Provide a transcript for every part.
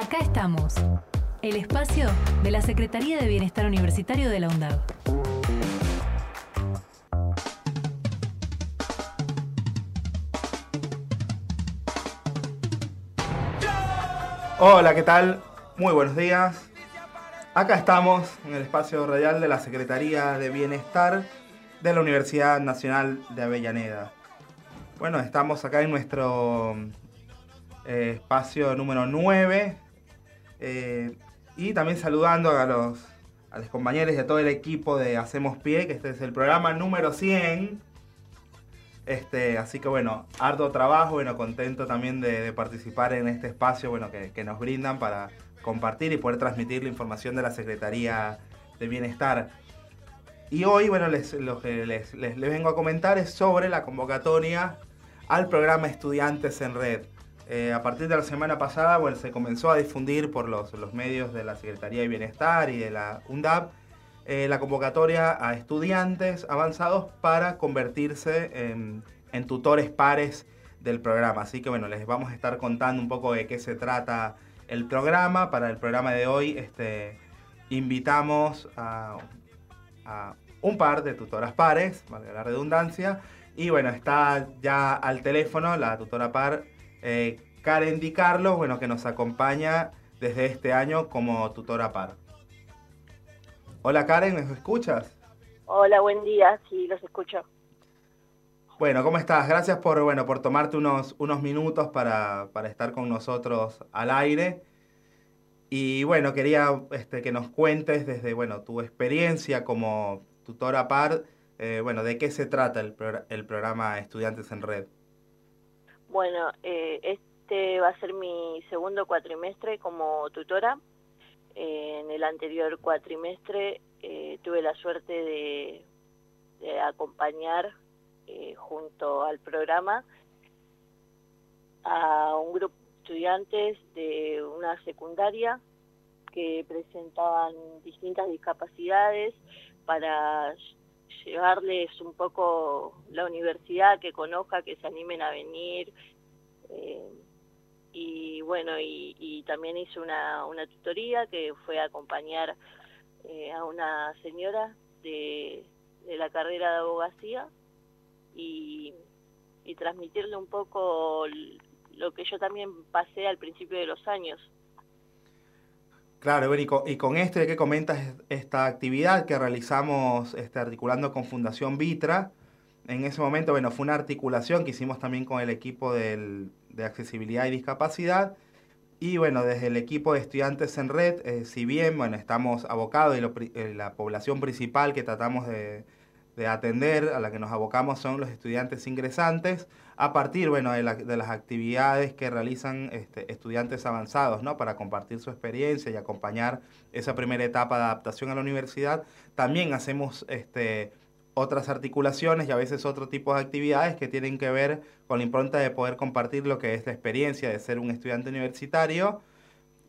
Acá estamos, el espacio de la Secretaría de Bienestar Universitario de la UNDAV. Hola, ¿qué tal? Muy buenos días. Acá estamos en el espacio radial de la Secretaría de Bienestar de la Universidad Nacional de Avellaneda. Bueno, estamos acá en nuestro eh, espacio número 9 eh, y también saludando a los, compañeros y a todo el equipo de Hacemos Pie, que este es el programa número 100. Este, así que bueno, harto trabajo, bueno, contento también de, participar en este espacio bueno, que, nos brindan para compartir y poder transmitir la información de la Secretaría de Bienestar. Y hoy, bueno, lo que les vengo a comentar es sobre la convocatoria al programa Estudiantes en Red. Eh, a partir de la semana pasada bueno, se comenzó a difundir por los, medios de la Secretaría de Bienestar y de la UNDAP eh, la convocatoria a estudiantes avanzados para convertirse en, tutores pares del programa. Así que bueno, les vamos a estar contando un poco de qué se trata el programa. Para el programa de hoy este, invitamos a, un par de tutoras pares, valga la redundancia. Y bueno, está ya al teléfono la tutora par eh, Karen Di Carlos, bueno, que nos acompaña desde este año como tutora par. Hola Karen, ¿me escuchas? Hola, buen día, sí, los escucho. Bueno, ¿cómo estás? Gracias por, bueno, por tomarte unos, unos minutos para, estar con nosotros al aire. Y bueno, quería este, que nos cuentes desde bueno, tu experiencia como tutora par, eh, bueno, de qué se trata el, el programa Estudiantes en Red. Bueno, eh, este va a ser mi segundo cuatrimestre como tutora. Eh, en el anterior cuatrimestre eh, tuve la suerte de, acompañar junto al programa a un grupo de estudiantes de una secundaria que presentaban distintas discapacidades para llevarles un poco la universidad, que conozca, que se animen a venir. Eh, y bueno, y, también hice una, una tutoría que fue acompañar eh, a una señora de, de la carrera de abogacía y, y transmitirle un poco lo que yo también pasé al principio de los años. Claro, y con, y con esto de que comentas esta actividad que realizamos este, articulando con Fundación Vitra, en ese momento, bueno, fue una articulación que hicimos también con el equipo de accesibilidad y discapacidad. Y bueno, desde el equipo de estudiantes en red, eh, si bien, bueno, estamos abocados y eh, la población principal que tratamos de, de atender, a la que nos abocamos son los estudiantes ingresantes, a partir bueno, de, las actividades que realizan este, estudiantes avanzados, ¿no? para compartir su experiencia y acompañar esa primera etapa de adaptación a la universidad. También hacemos este, otras articulaciones y a veces otro tipo de actividades que tienen que ver con la impronta de poder compartir lo que es la experiencia de ser un estudiante universitario.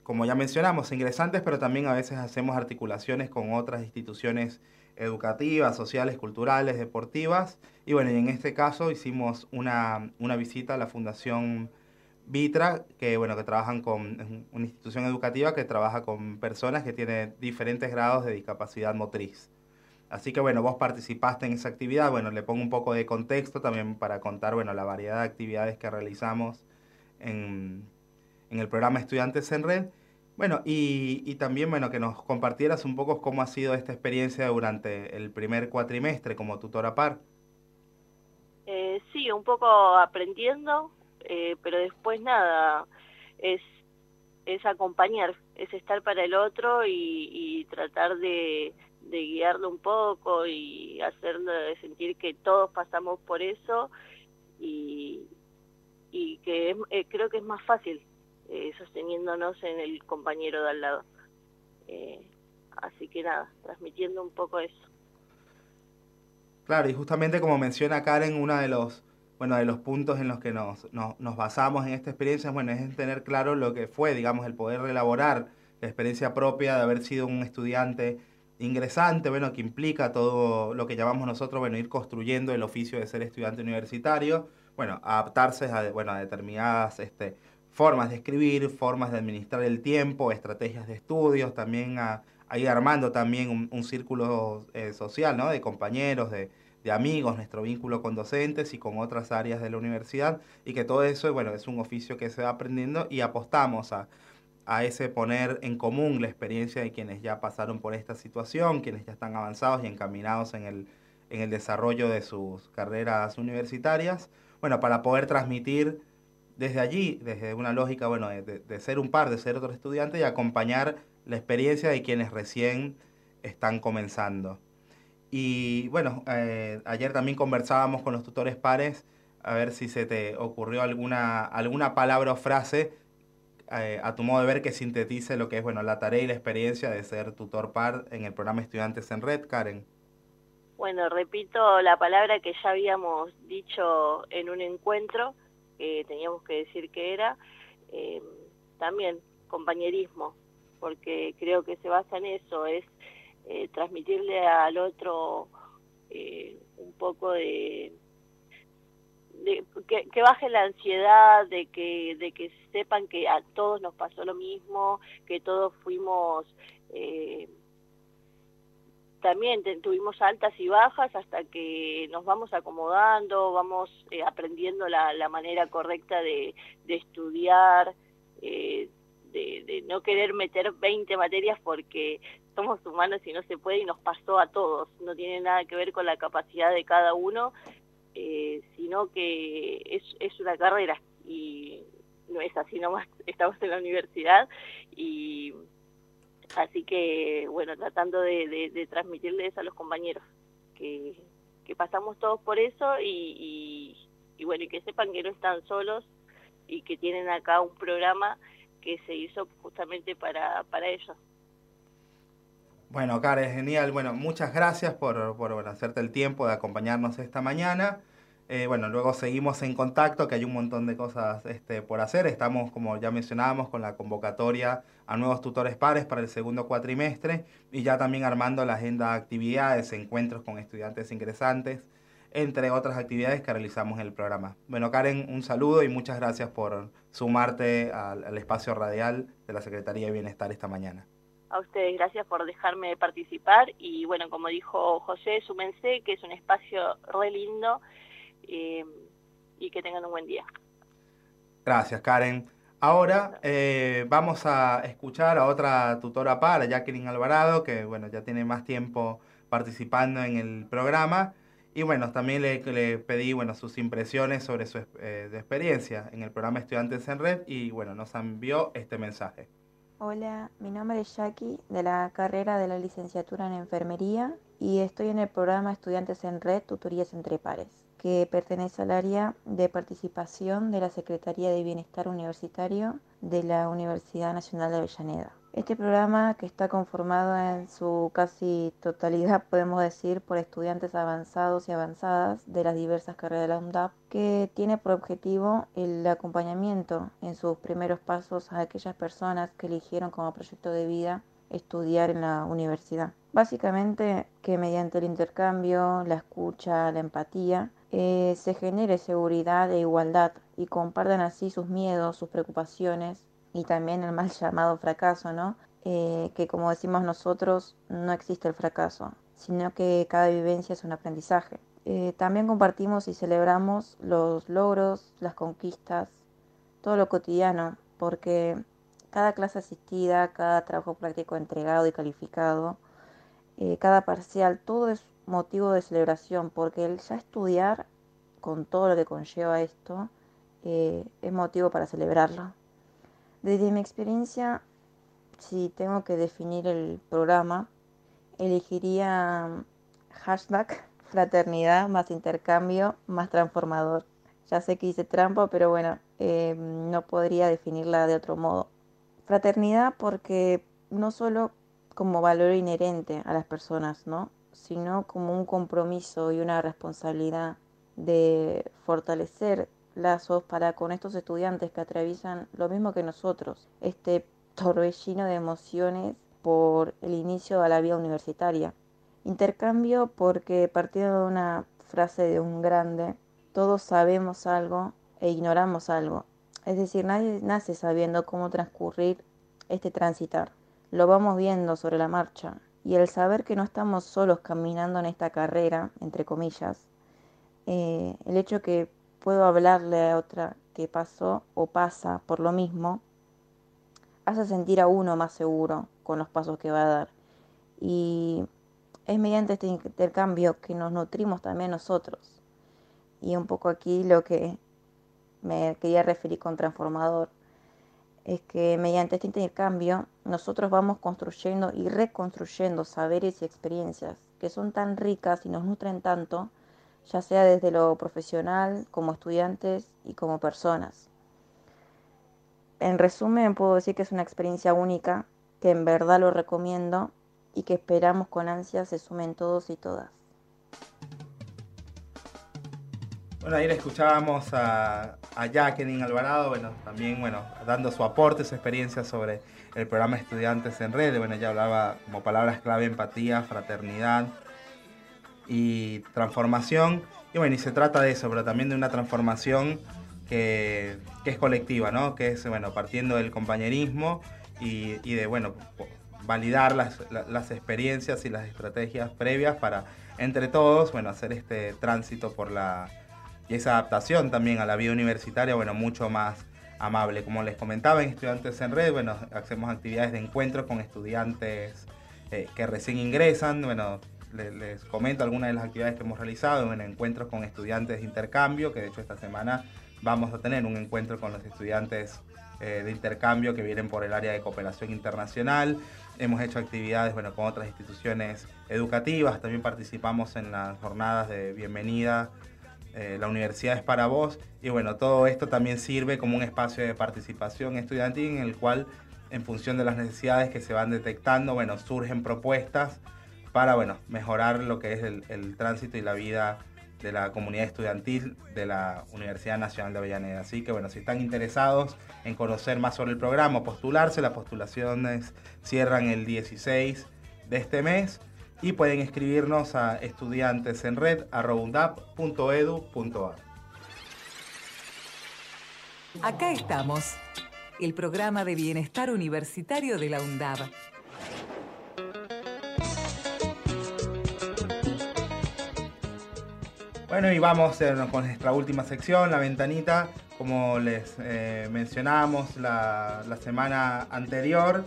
Como ya mencionamos, ingresantes, pero también a veces hacemos articulaciones con otras instituciones educativas, sociales, culturales, deportivas. Y bueno, y en este caso hicimos una, una visita a la Fundación Vitra, que bueno, que trabajan con una institución educativa que trabaja con personas que tienen diferentes grados de discapacidad motriz. Así que bueno, vos participaste en esa actividad, bueno, le pongo un poco de contexto también para contar, bueno, la variedad de actividades que realizamos en, en el programa Estudiantes en Red. Bueno, y, también bueno, que nos compartieras un poco cómo ha sido esta experiencia durante el primer cuatrimestre como tutora par. Eh, sí, un poco aprendiendo, eh, pero después nada, es, es acompañar, es estar para el otro y, tratar de, guiarlo un poco y hacerlo de sentir que todos pasamos por eso y, y que eh, creo que es más fácil eh, sosteniéndonos en el compañero de al lado. Eh, así que nada, transmitiendo un poco eso. Claro, y justamente como menciona Karen, uno de los, bueno, de los puntos en los que nos, nos, basamos en esta experiencia bueno, es en tener claro lo que fue, digamos, el poder elaborar la experiencia propia de haber sido un estudiante ingresante, bueno, que implica todo lo que llamamos nosotros, bueno, ir construyendo el oficio de ser estudiante universitario, bueno, adaptarse a, bueno, a determinadas este, formas de escribir, formas de administrar el tiempo, estrategias de estudios, también a, ir armando también un, círculo eh, social, ¿no? De compañeros, de, de, amigos, nuestro vínculo con docentes y con otras áreas de la universidad, y que todo eso, bueno, es un oficio que se va aprendiendo y apostamos a, a ese poner en común la experiencia de quienes ya pasaron por esta situación, quienes ya están avanzados y encaminados en el, en el desarrollo de sus carreras universitarias, bueno, para poder transmitir desde allí, desde una lógica, bueno, de, ser un par, de ser otro estudiante y acompañar la experiencia de quienes recién están comenzando. Y bueno, eh, ayer también conversábamos con los tutores pares a ver si se te ocurrió alguna, alguna palabra o frase eh, a tu modo de ver que sintetice lo que es bueno, la tarea y la experiencia de ser tutor par en el programa Estudiantes en Red, Karen. Bueno, repito la palabra que ya habíamos dicho en un encuentro, que teníamos que decir que era, eh, también compañerismo, porque creo que se basa en eso, es eh, transmitirle al otro eh, un poco de, que, que, baje la ansiedad, de que, de que sepan que a todos nos pasó lo mismo, que todos fuimos también tuvimos altas y bajas hasta que nos vamos acomodando, vamos eh, aprendiendo la, la, manera correcta de, estudiar, eh, de, de, no querer meter 20 materias porque somos humanos y no se puede y nos pasó a todos. No tiene nada que ver con la capacidad de cada uno, eh, sino que es, es una carrera y no es así nomás, estamos en la universidad y Así que, bueno, tratando de, transmitirles a los compañeros que, pasamos todos por eso y, bueno, y que sepan que no están solos y que tienen acá un programa que se hizo justamente para, para ellos. Bueno, Karen, genial. Bueno, muchas gracias por, por hacerte el tiempo de acompañarnos esta mañana. Eh, bueno, luego seguimos en contacto, que hay un montón de cosas este, por hacer. Estamos, como ya mencionábamos, con la convocatoria a nuevos tutores pares para el segundo cuatrimestre y ya también armando la agenda de actividades, encuentros con estudiantes ingresantes, entre otras actividades que realizamos en el programa. Bueno, Karen, un saludo y muchas gracias por sumarte al, al espacio radial de la Secretaría de Bienestar esta mañana. A ustedes, gracias por dejarme participar y bueno, como dijo José, súmense que es un espacio re lindo eh, y que tengan un buen día. Gracias, Karen. Ahora eh, vamos a escuchar a otra tutora para, Jacqueline Alvarado, que bueno, ya tiene más tiempo participando en el programa. Y bueno, también le, le pedí bueno, sus impresiones sobre su eh, experiencia en el programa Estudiantes en Red y bueno, nos envió este mensaje. Hola, mi nombre es Jackie de la carrera de la licenciatura en enfermería y estoy en el programa Estudiantes en Red, Tutorías entre Pares que pertenece al área de participación de la Secretaría de Bienestar Universitario de la Universidad Nacional de Avellaneda. Este programa, que está conformado en su casi totalidad, podemos decir, por estudiantes avanzados y avanzadas de las diversas carreras de la UNDAP, que tiene por objetivo el acompañamiento en sus primeros pasos a aquellas personas que eligieron como proyecto de vida estudiar en la universidad. Básicamente que mediante el intercambio, la escucha, la empatía, eh, se genere seguridad e igualdad y compartan así sus miedos, sus preocupaciones y también el mal llamado fracaso, ¿no? Eh, que como decimos nosotros, no existe el fracaso, sino que cada vivencia es un aprendizaje. Eh, también compartimos y celebramos los logros, las conquistas, todo lo cotidiano, porque cada clase asistida, cada trabajo práctico entregado y calificado, cada parcial, todo es motivo de celebración, porque el ya estudiar, con todo lo que conlleva esto, eh, es motivo para celebrarlo. Desde mi experiencia, si tengo que definir el programa, elegiría mm, hashtag fraternidad más intercambio más transformador. Ya sé que hice trampa, pero bueno, eh, no podría definirla de otro modo. Fraternidad porque no solo como valor inherente a las personas, ¿no? Sino como un compromiso y una responsabilidad de fortalecer lazos para con estos estudiantes que atraviesan lo mismo que nosotros, este torbellino de emociones por el inicio a la vida universitaria. Intercambio porque partiendo de una frase de un grande, todos sabemos algo e ignoramos algo. Es decir, nadie nace sabiendo cómo transcurrir este transitar. Lo vamos viendo sobre la marcha. Y el saber que no estamos solos caminando en esta carrera, entre comillas, eh, el hecho que puedo hablarle a otra que pasó o pasa por lo mismo, hace sentir a uno más seguro con los pasos que va a dar. Y es mediante este intercambio que nos nutrimos también nosotros. Y un poco aquí lo que me quería referir con transformador es que mediante este intercambio nosotros vamos construyendo y reconstruyendo saberes y experiencias que son tan ricas y nos nutren tanto, ya sea desde lo profesional, como estudiantes y como personas. En resumen, puedo decir que es una experiencia única, que en verdad lo recomiendo y que esperamos con ansia se sumen todos y todas. Bueno, ayer escuchábamos a, a Jacqueline Alvarado, bueno, también, bueno, dando su aporte, su experiencia sobre el programa Estudiantes en Red. Bueno, ella hablaba como palabras clave empatía, fraternidad y transformación. Y bueno, y se trata de eso, pero también de una transformación que, es colectiva, ¿no? Que es, bueno, partiendo del compañerismo y, de, bueno, validar las, las, experiencias y las estrategias previas para, entre todos, bueno, hacer este tránsito por la y esa adaptación también a la vida universitaria, bueno, mucho más amable. Como les comentaba en Estudiantes en Red, bueno, hacemos actividades de encuentro con estudiantes eh, que recién ingresan, bueno, les, comento algunas de las actividades que hemos realizado, en encuentros con estudiantes de intercambio, que de hecho esta semana vamos a tener un encuentro con los estudiantes eh, de intercambio que vienen por el área de cooperación internacional. Hemos hecho actividades bueno, con otras instituciones educativas, también participamos en las jornadas de bienvenida eh, la universidad es para vos y bueno, todo esto también sirve como un espacio de participación estudiantil en el cual en función de las necesidades que se van detectando, bueno, surgen propuestas para, bueno, mejorar lo que es el, tránsito y la vida de la comunidad estudiantil de la Universidad Nacional de Avellaneda. Así que bueno, si están interesados en conocer más sobre el programa, postularse, las postulaciones cierran el 16 de este mes y pueden escribirnos a estudiantesenred.edu.ar. Acá estamos, el programa de bienestar universitario de la UNDAB. Bueno, y vamos eh, con nuestra última sección, la ventanita. Como les eh, mencionamos la, semana anterior,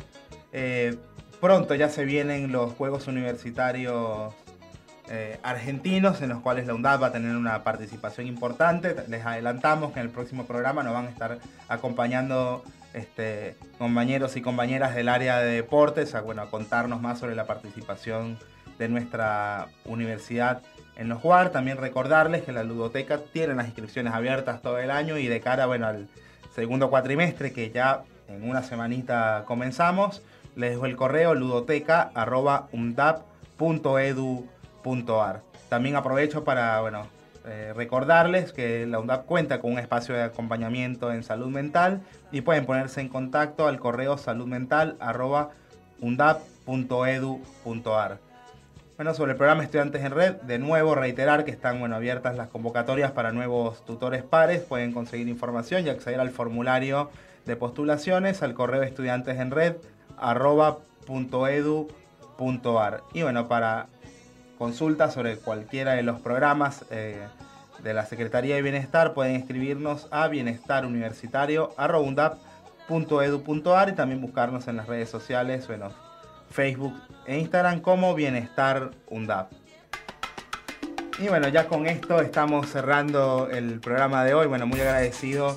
eh, pronto ya se vienen los Juegos Universitarios eh, argentinos en los cuales la UNDAD va a tener una participación importante. Les adelantamos que en el próximo programa nos van a estar acompañando este, compañeros y compañeras del área de deportes a, bueno, a contarnos más sobre la participación de nuestra universidad en los JUAR. También recordarles que la ludoteca tiene las inscripciones abiertas todo el año y de cara bueno, al segundo cuatrimestre que ya en una semanita comenzamos, les dejo el correo ludoteca.undap.edu.ar. También aprovecho para bueno, eh, recordarles que la UNDAP cuenta con un espacio de acompañamiento en salud mental y pueden ponerse en contacto al correo saludmental.undap.edu.ar. Bueno, sobre el programa Estudiantes en Red, de nuevo reiterar que están bueno, abiertas las convocatorias para nuevos tutores pares. Pueden conseguir información y acceder al formulario de postulaciones al correo estudiantes en red arroba.edu.ar. Y bueno, para consultas sobre cualquiera de los programas eh, de la Secretaría de Bienestar pueden escribirnos a bienestaruniversitario.edu.ar y también buscarnos en las redes sociales, bueno, Facebook e Instagram como Bienestar UNDAP. Y bueno, ya con esto estamos cerrando el programa de hoy. Bueno, muy agradecido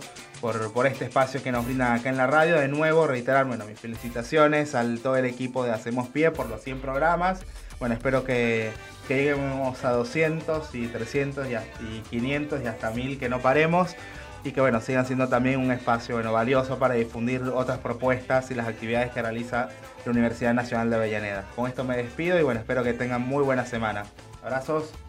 por, este espacio que nos brinda acá en la radio. De nuevo, reiterar, bueno, mis felicitaciones al todo el equipo de Hacemos Pie por los 100 programas. Bueno, espero que, lleguemos a 200 y 300 y, 500 y hasta 1000 que no paremos y que bueno, sigan siendo también un espacio bueno, valioso para difundir otras propuestas y las actividades que realiza la Universidad Nacional de Avellaneda. Con esto me despido y bueno, espero que tengan muy buena semana. Abrazos.